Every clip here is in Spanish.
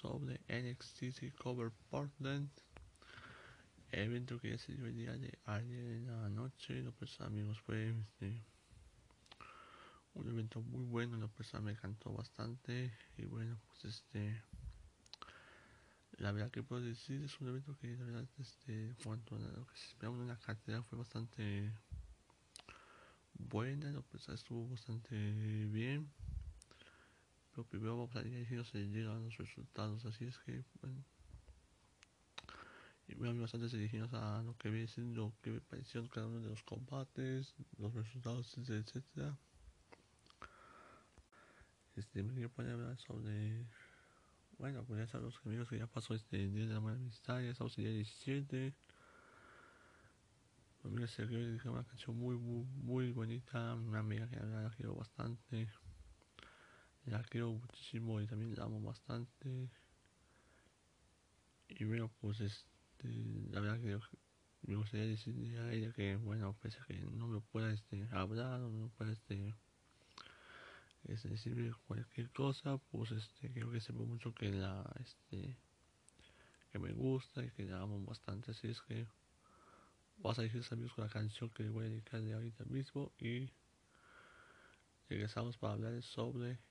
sobre NXT Cover Portland, evento que se dio el día de ayer en la noche. Lo pues amigos fue este, un evento muy bueno, lo pues me encantó bastante y bueno pues este la verdad que puedo decir es un evento que la verdad este cuanto a lo que se esperaba en la cartera fue bastante buena, lo pues estuvo bastante bien pero primero vamos a dirigirnos se llegan los resultados así es que bueno. Y bueno bastante dirigirnos a lo que viene siendo que me pareció cada uno de los combates los resultados etcétera este me quiero poner a hablar sobre bueno pues ya saben los amigos que ya pasó este día de la buena amistad ya estamos el día 17 Amiga se que una canción muy, muy, muy bonita, una amiga que la quiero bastante. La quiero muchísimo y también la amo bastante. Y bueno, pues este, la verdad que me gustaría decirle a ella que, bueno, pese a que no me pueda este, hablar o no pueda este, este, decirme cualquier cosa, pues este, creo que sepa mucho que la, este, que me gusta y que la amo bastante. Así es que vas a decir amigos con la canción que le voy a dedicar de ahorita mismo y regresamos para hablar sobre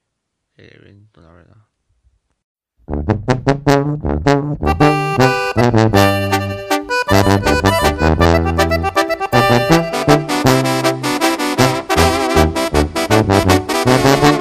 el evento, la verdad. Siempre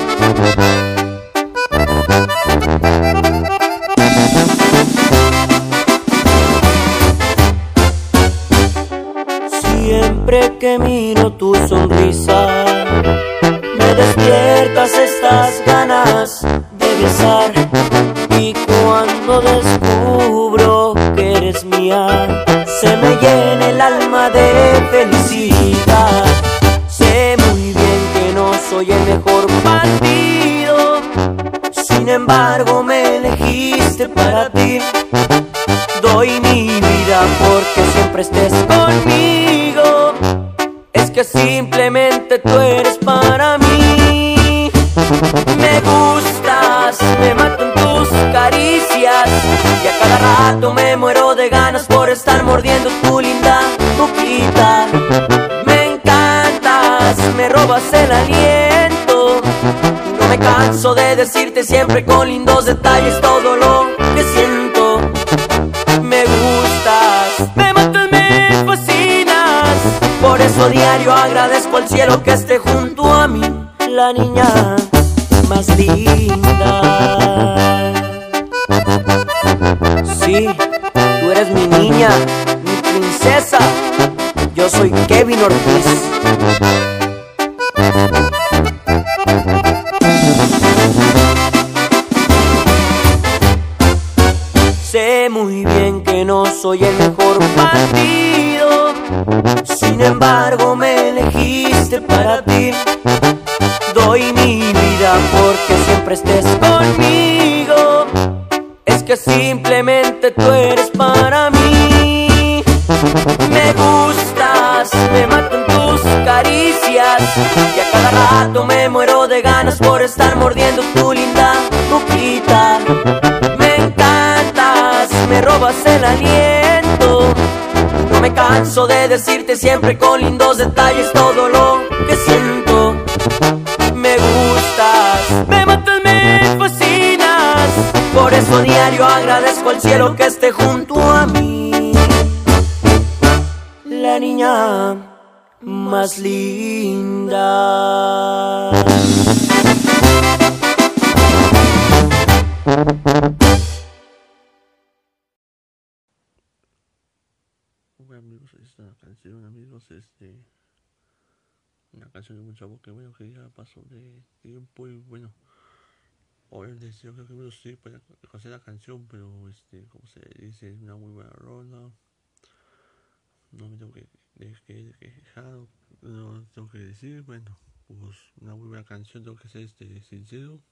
Me gustas, me matan tus caricias. Y a cada rato me muero de ganas por estar mordiendo tu linda boquita. Me encantas, me robas el aliento. No me canso de decirte siempre con lindos detalles todo lo que siento. Me gustas, me matas, me fascinas. Por eso diario agradezco al cielo que esté junto a mí, la niña más linda. Sí, tú eres mi niña, mi princesa. Yo soy Kevin Ortiz. Sé muy bien que no soy el mejor partido, sin embargo me elegiste para ti. Robas el aliento. No me canso de decirte siempre con lindos detalles todo lo que siento. Me gustas, me matas, me fascinas. Por eso diario agradezco al cielo que esté junto a mí. La niña más linda. Canción de chavo que bueno que ya pasó de tiempo y bueno obviamente yo creo que bueno sí puede conocer la canción pero este como se dice es una muy buena rola no me tengo que, que, quejar no tengo que decir bueno pues una muy buena canción tengo que ser este sincero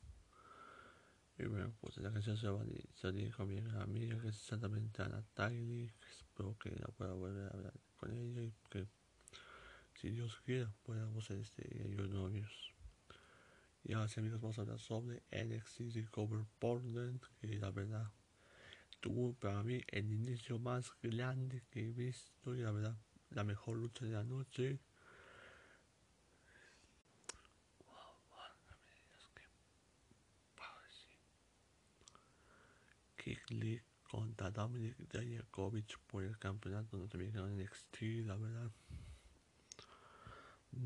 y bueno, pues la canción se va a salir con mi amiga que es exactamente a Natalie. Espero que la pueda volver a hablar con ella y que si Dios quiera podamos este, novios. Y ahora sí amigos vamos a hablar sobre NXT Cover Portland, que la verdad tuvo para mí el inicio más grande que he visto y la verdad la mejor lucha de la noche. Lee contra Dominic Dijakovic por el campeonato norteamericano NXT, la verdad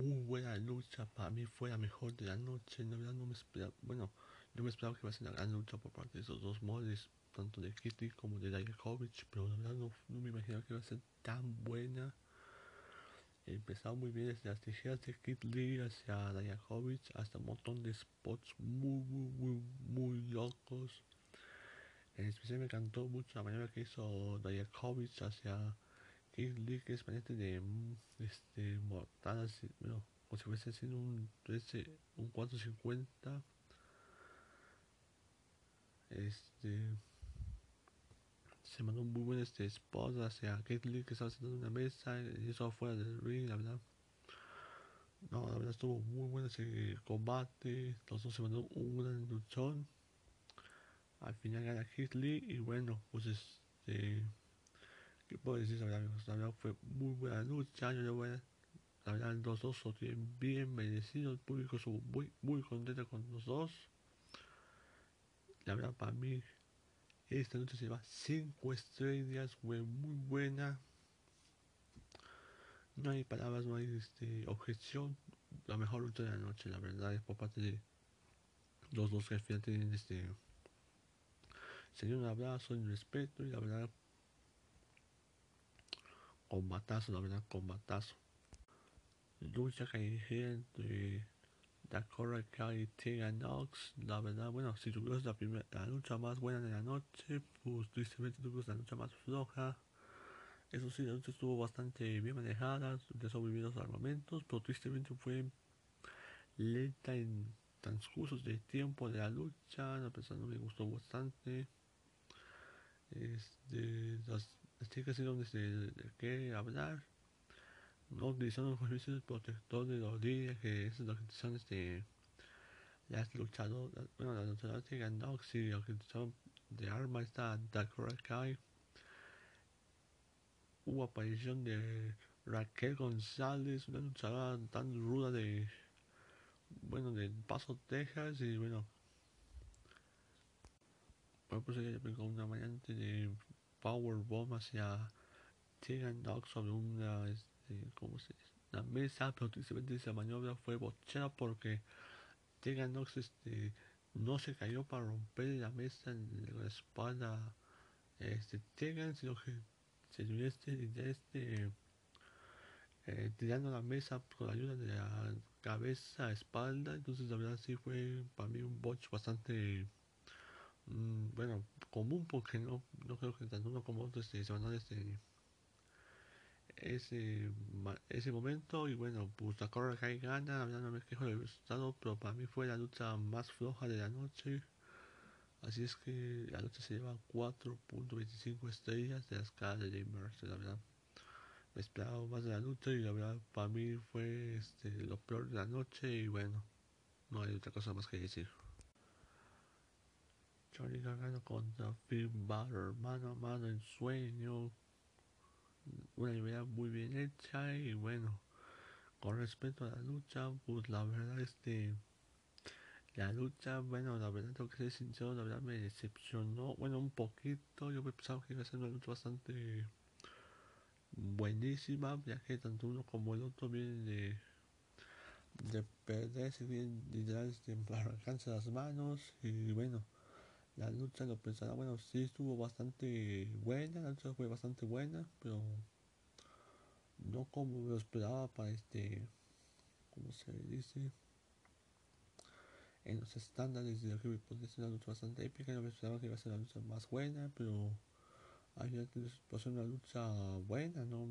muy buena lucha. Para mí fue la mejor de la noche. La verdad no me esperaba, bueno, no me esperaba que iba a ser una gran lucha por parte de esos dos moles, tanto de Kitty como de Dijakovic, pero la verdad no, me imaginaba que iba a ser tan buena. Empezaba muy bien desde las tijeras de Kid Lee hacia Dijakovic hasta un montón de spots muy, muy, muy, muy locos. En especial me encantó mucho la manera que hizo Dijakovic hacia Kid Lee, que es manera de este, mortadas, bueno, como si fuese haciendo un, 13, un 450. Este se mandó muy buen este spot hacia Kate Lee que estaba sentado en una mesa y eso afuera del ring, la verdad. No, la verdad estuvo muy bueno ese combate. Los dos se mandó un gran luchón. Al final gana Kate Lee y bueno, pues este. ¿Qué puedo decir? La fue muy buena lucha. Yo le voy a la verdad, los dos son bien merecidos. El público estuvo muy, muy contento con los dos. La verdad, para mí, esta noche se lleva 5 estrellas. Fue muy buena. No hay palabras, no hay este, objeción. La mejor lucha de la noche, la verdad, es por parte de los dos que al final tienen este. Se un abrazo y respeto. Y la verdad, combatazo, la verdad, combatazo lucha callejera entre Dakota Kai y Tegan. La verdad, bueno, si tuvimos la, primera, la lucha más buena de la noche, pues tristemente tuvimos la lucha más floja. Eso sí, la lucha estuvo bastante bien manejada, de sobrevivir los armamentos, pero tristemente fue lenta en transcursos de tiempo de la lucha. A pesar no me gustó bastante. Este, las, las chicas hicieron desde de qué hablar no utilizando los servicios protector de los líderes que es lo que son este las luchadoras bueno las luchadoras de Gandox y lo que son de arma está Dakora Kai. Hubo aparición de Raquel González una luchadora tan ruda de bueno de Paso Texas y bueno bueno pues ella pegó una variante de Powerbomb hacia Tegan Dog sobre una este, ¿cómo se dice? La mesa, pero tristemente esa maniobra fue bochada porque Tegan Nox este, no se cayó para romper la mesa en la espalda este, Tegan, sino que se dio este, este eh, tirando la mesa con la ayuda de la cabeza, espalda, entonces la verdad sí fue para mí un botch bastante mm, bueno, común porque no, no creo que tanto uno como otro este, se van a este ese, ese momento y bueno, pues la Cobra Kai gana, no me quejo del resultado, pero para mí fue la lucha más floja de la noche. Así es que la lucha se lleva 4.25 estrellas de la escala de Jamers, la verdad. Me esperaba más de la lucha y la verdad para mí fue este, lo peor de la noche y bueno, no hay otra cosa más que decir. Johnny Gargano contra Finn Balor, mano a mano en sueño, una idea muy bien hecha y bueno, con respecto a la lucha, pues la verdad este la lucha, bueno, la verdad tengo que ser sincero, la verdad me decepcionó, bueno, un poquito, yo pensaba que iba a ser una lucha bastante buenísima, ya que tanto uno como el otro vienen de de perderse bien literal alcanzar las manos y bueno la lucha lo pensaba, bueno, sí estuvo bastante buena, la lucha fue bastante buena, pero no como lo esperaba para este, ¿cómo se dice? En los estándares de lo que podría ser una lucha bastante épica, me esperaba que iba a ser la lucha más buena, pero hay pues una lucha buena, ¿no?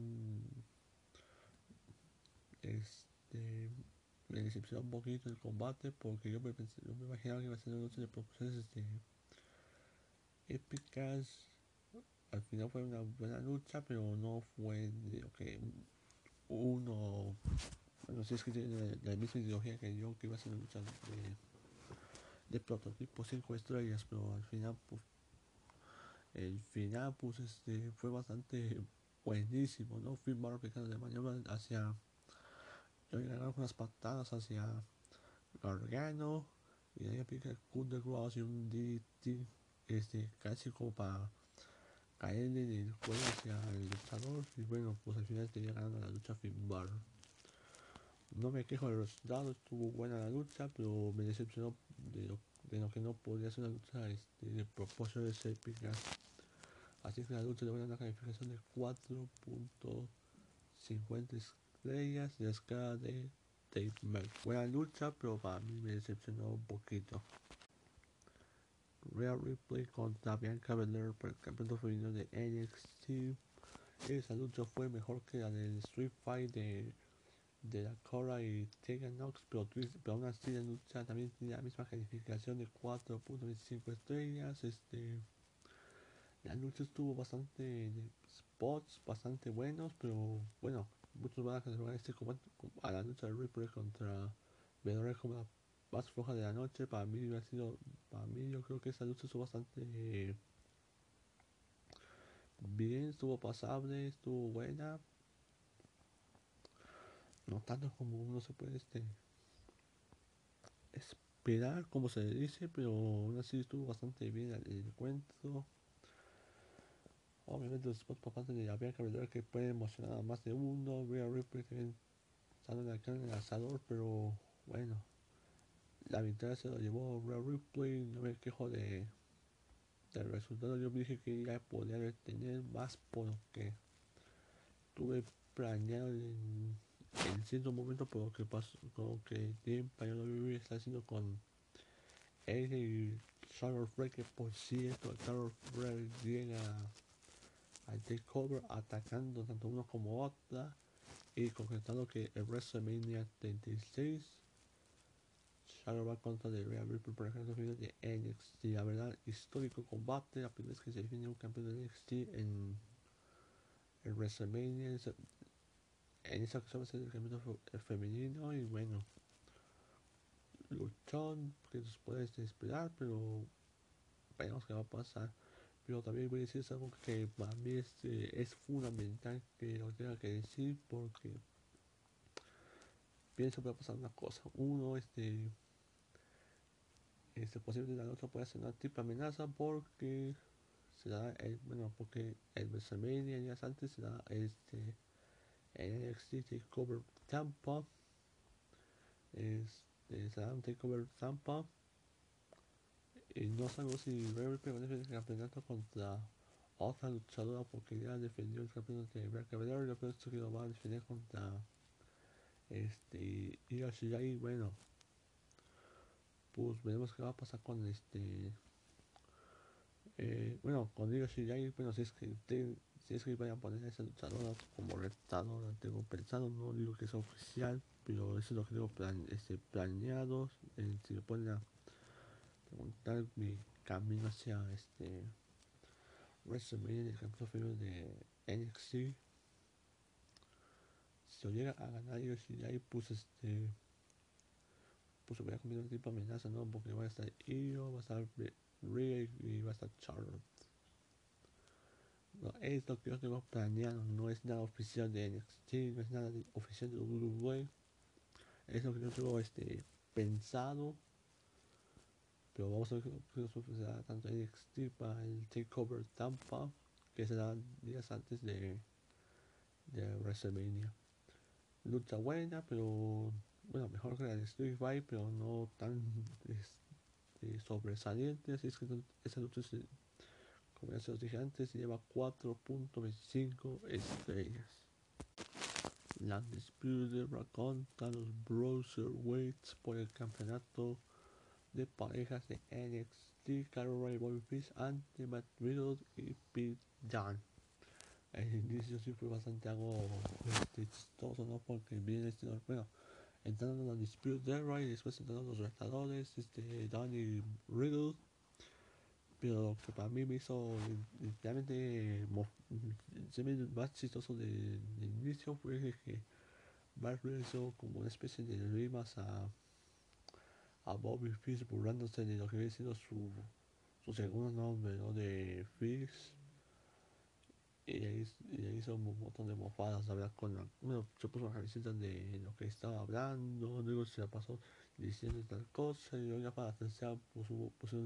Este, me decepcionó un poquito el combate porque yo me, pensé, yo imaginaba que iba a ser una lucha de proporciones este, épicas. Al final fue una buena lucha, pero no fue uno. Bueno, si es que tiene la, misma ideología que yo, que iba a ser una lucha de de prototipo 5 estrellas, pero al final, pues, el final, pues, este, fue bastante buenísimo, ¿no? Finn Balor de maniobra hacia, yo con unas patadas hacia Gargano, y ahí aplica el Coup de Cross y un DT, este, casi como para caer en el juego hacia el luchador, y bueno, pues al final tenía ganando la lucha Finn Balor. No me quejo del resultado, estuvo buena la lucha, pero me decepcionó de lo, de que no podía ser una lucha este, de proporciones épicas. Así que la lucha le voy a una calificación de 4.50 estrellas de la escala de Merck. Buena lucha, pero para mí me decepcionó un poquito. Real Replay contra Bianca Belair por el campeonato femenino de NXT. Esa lucha fue mejor que la del Street Fight de de la Cora y Tegan Knox, pero, pero aún así la lucha también tiene la misma calificación de 4.25 estrellas. Este, la lucha estuvo bastante spots, bastante buenos, pero bueno, muchos van a catalogar este combate a la lucha de Ripper contra Vedora como la más floja de la noche. Para mí ha sido, para mí yo creo que esta lucha estuvo bastante bien, estuvo pasable, estuvo buena, no tanto como uno se puede este, esperar, como se dice, pero aún así estuvo bastante bien el, cuento. Obviamente los spots de había que que puede emocionar a más de uno. Rhea Ripley también sale acá en el asador, pero bueno, la victoria se lo llevó Rhea Ripley. No me quejo de del resultado. Yo dije que ya podía tener más por lo que tuve planeado en cierto momento por lo que pasó, con que tiempo yo lo está haciendo con él y Charlotte Flair, que por cierto, Charlotte Flair llega al takeover atacando tanto uno como otra y concretando que el WrestleMania 36 Va contra de Real por ejemplo de NXT la verdad histórico combate la primera vez que se define un campeón de NXT en el WrestleMania en esa ocasión ser el campeonato femenino y bueno luchón que nos puede esperar pero veremos qué va a pasar. Pero también voy a decir algo que para mí este, es fundamental que lo tenga que decir porque pienso que va a pasar una cosa. Uno este este posiblemente la otra puede ser una triple amenaza porque será el bueno porque el WrestleMania días antes será este en NXT Takeover Tampa. Este, será un Takeover Tampa. Y no sabemos si va a defender el campeonato contra otra luchadora porque ya defendió el campeonato de Bianca Belair. Yo pienso que lo va a defender contra este y Bueno, pues veremos qué va a pasar con este. Eh, bueno, con Io Shirai, bueno, si es que si es que vayan a poner a esa luchadora como retadora, tengo pensado, no digo que es oficial, pero eso es lo que tengo este, planeado. Eh, si me ponen a preguntar mi camino hacia este WrestleMania, el campeonato de NXT, si yo llega a ganar si ahí pues este pues voy a comer un tipo de amenaza, ¿no? Porque va a estar Io, va a estar Rick y va a estar Charlotte. No, es lo que yo tengo planeado, no es nada oficial de NXT, no es nada oficial de WWE. Es lo que yo tengo este, pensado. Pero vamos a ver qué sucederá tanto NXT para el Takeover Tampa, que será días antes de, de WrestleMania. Lucha buena, pero bueno, mejor de Street Fight, pero no tan este, sobresaliente. Así es que esa lucha se como ya se los dije antes, lleva 4.25 estrellas. La Disputed contra los Weights por el campeonato de parejas de NXT, Carol Ray Fish ante Matt y Pete. El inicio sí fue bastante algo este, chistoso, ¿no? Porque viene este, bueno, entrando en la Disputed Era y después entrando los retadores, este, Dunne y Riddle pero que para mí me hizo literalmente más chistoso de, inicio fue que Marvel hizo como una especie de rimas a a Bobby Fish burlándose de lo que había sido su, su segundo nombre, ¿no? De Fish. Y ahí, y hizo un montón de mofadas, la con la, bueno, se puso una camiseta de lo que estaba hablando, luego se la pasó diciendo tal cosa, y luego ya para tercera puso, puso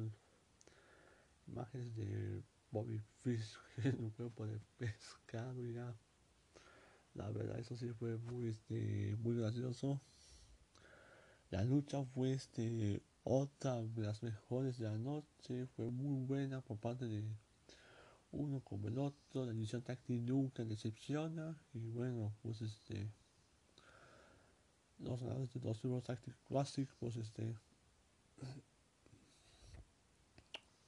imágenes de Bobby Fish en un cuerpo de pescado y ya. La verdad, eso sí fue muy, este, muy gracioso. La lucha fue este, otra de las mejores de la noche. Fue muy buena por parte de uno como el otro. La edición táctil nunca decepciona. Y bueno, pues este. Los ganadores de los Euro Tactic Classic, pues este.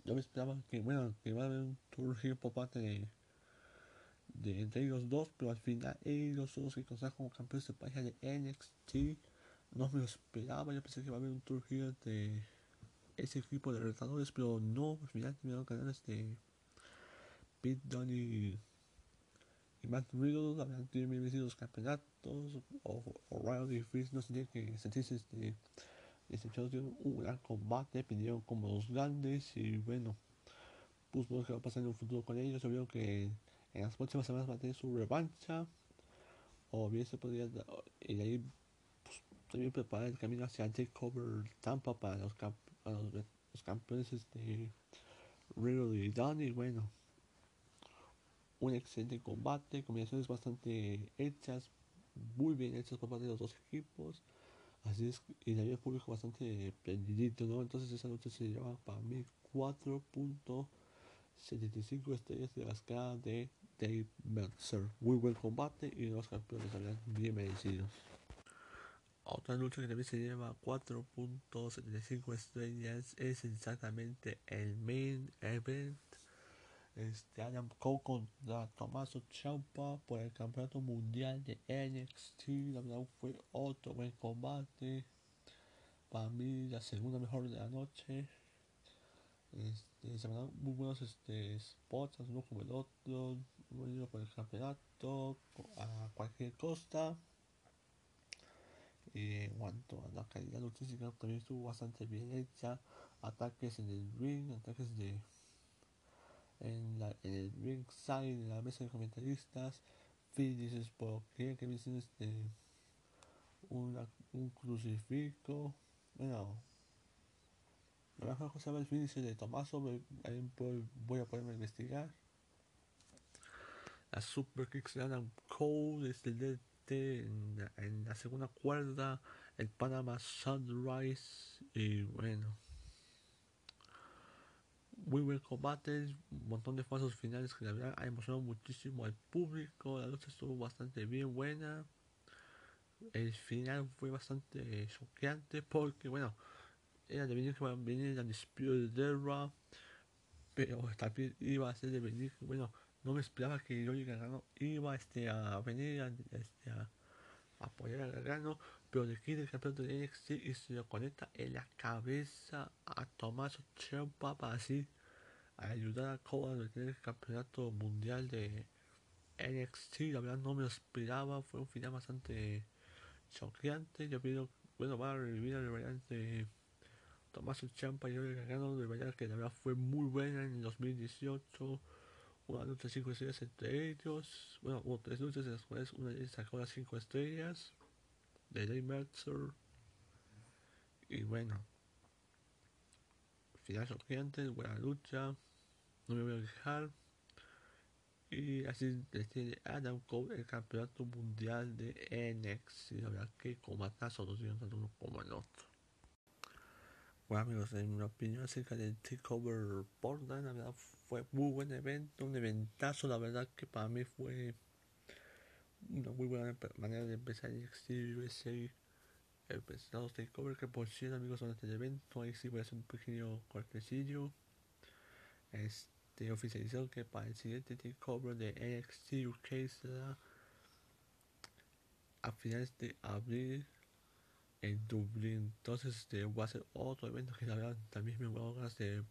Yo me esperaba que, bueno, que iba a haber un tour por parte de entre ellos dos, pero al final ellos son los que consiguen como campeones de pareja de NXT. No me lo esperaba, yo pensé que iba a haber un here de ese equipo de retadores, pero no, al final terminaron ganando este Pete Dunne y, Matt Riddle, habían tenido los campeonatos, o O'Reilly y Fizz no tienen que sentirse este decepcionados de un gran combate, pidieron como los grandes y bueno, pues lo que va a pasar en un futuro con ellos, veo que en las próximas semanas va a tener su revancha. O bien se podría. Y de ahí pues, también preparar el camino hacia Takeover Tampa para los, los, campeones este, Riddle y Donny. Bueno, un excelente combate, combinaciones bastante hechas, muy bien hechas por parte de los dos equipos. Así es, y el público bastante prendidito, ¿no? Entonces esa noche se lleva para mí 4.75 estrellas de la escala de Dave Meltzer. Muy buen combate y los campeones habían bien merecidos. Otra lucha que también se lleva 4.75 estrellas es exactamente el main event. Este Adam Cole contra Tommaso Ciampa por el campeonato mundial de NXT. La verdad fue otro buen combate. Para mí la segunda mejor de la noche. Este, se dan muy buenos este, spots, uno como el otro, uno por el campeonato, a cualquier costa. Y en cuanto a la calidad luchística, también estuvo bastante bien hecha. Ataques en el ring, ataques de en, la, en el ring side, en la mesa de comentaristas, finishes por que que me este una, un crucifijo, bueno la mejor cosa el finisher de Tomaso, voy a poderme investigar. La super kicks de Adam Cole desde el DT en, en, la segunda cuerda, el Panama Sunrise y bueno. Muy buen combate, un montón de pasos finales que la verdad ha emocionado muchísimo al público, la lucha estuvo bastante bien buena. El final fue bastante choqueante porque bueno, era de venir que venir la Dispute de pero también iba a ser de venir, bueno, no me esperaba que yo iba este, a venir a, este, a, apoyar a Gargano, pero de aquí del campeón de NXT y se lo conecta en la cabeza a Tomás Ciampa para así ayudar a Cole a tener el campeonato mundial de NXT. La verdad no me lo esperaba, fue un final bastante choqueante. Yo pido, bueno, va a revivir el variante Tomás Champa y yo ganado de verdad que la verdad fue muy buena en el 2018. Una lucha 5 estrellas entre ellos. Bueno, hubo tres luchas en las cuales una de ellas sacó las 5 estrellas de Dave Meltzer. Y bueno, final choqueante, buena lucha. No me voy a dejar. Y así tiene Adam Cole el campeonato mundial de NXT. La verdad que combatazo los días tanto uno como el otro. Bueno amigos, en mi opinión acerca del Takeover Portland, la fue muy buen evento, un eventazo, la verdad que para mí fue una muy buena manera de empezar exterior USA, el pesado Takeover, que por cierto amigos durante el evento, ahí sí voy a hacer un pequeño cortecillo, este oficializó que para el siguiente Takeover de NXT UK será a finales de abril en Dublín. Entonces este, voy a hacer otro evento que la verdad también me voy a ganas de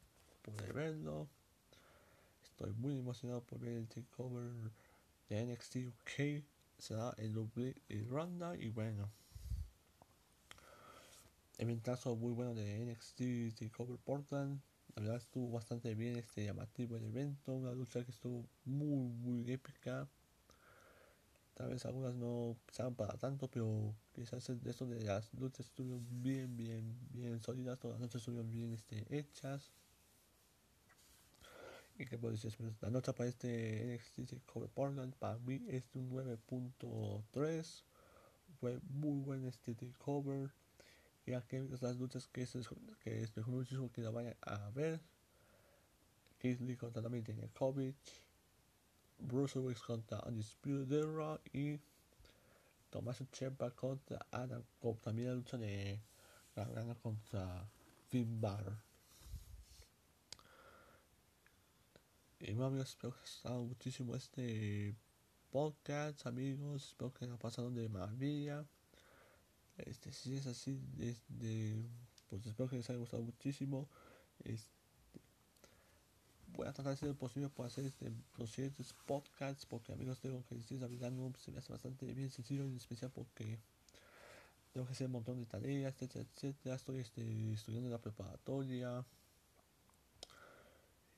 poder verlo. Estoy muy emocionado por ver el takeover de NXT UK. Será en Dublín, Irlanda y bueno. eventazo muy bueno de NXT Takeover Portland. La verdad estuvo bastante bien este llamativo el evento, una lucha que estuvo muy muy épica. Tal vez algunas no sean para tanto, pero quizás de esto de las luchas estuvieron bien, bien, bien sólidas, todas las luchas estuvieron bien este, hechas. ¿Y puedo decir? Pues, la nota para este NXT Cover Portland para mí es un 9.3. Fue muy buen este cover. Ya que las luchas que es, que es muchísimo que la vayan a ver. Lee contra también COVID. Bruce Willis contra Undisputed Era y Tomás Ciampa contra Adam Cole. También la lucha de Gargano contra Finn Balor. Y bueno amigos, espero que les haya muchísimo este podcast, amigos. Espero que haya pasado de maravilla. Este, si es así, de, pues espero que les haya gustado muchísimo. Este, voy a tratar de hacer lo posible para hacer este, los siguientes podcasts porque amigos tengo que decir la se me hace bastante bien sencillo en especial porque tengo que hacer un montón de tareas etcétera etcétera estoy este, estudiando la preparatoria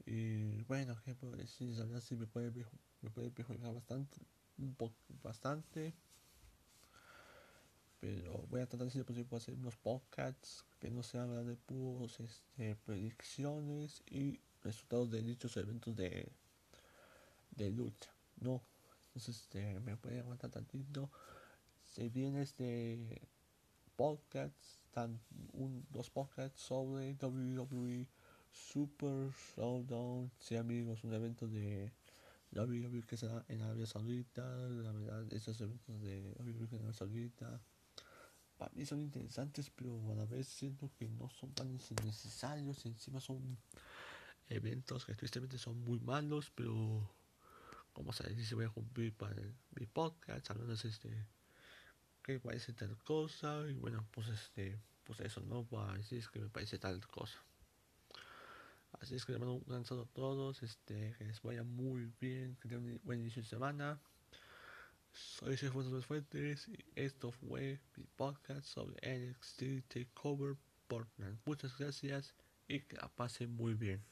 y bueno qué puedo decir la verdad sí me puede me puede mejorar bastante un poco bastante pero voy a tratar de lo posible hacer unos podcasts que no sean de puros este, predicciones y resultados de dichos eventos de, de lucha, ¿no? Entonces, este, me puede aguantar tantito. Se viene este podcast, tan, un, dos podcasts sobre WWE Super Showdown, sí amigos, un evento de WWE que se da en Arabia Saudita, la verdad, esos eventos de WWE en Arabia Saudita para mí son interesantes, pero a la vez siento que no son tan necesarios, encima son eventos que tristemente son muy malos, pero como se dice voy a cumplir para mi podcast, al menos este que parece tal cosa y bueno pues este pues eso no va a decir que me parece tal cosa así es que les mando un gran saludo a todos este que les vaya muy bien que tengan un buen inicio de semana. Soy Chef Fuentes Fuentes y esto fue mi podcast sobre NXT Takeover Portland. Muchas gracias y que la pasen muy bien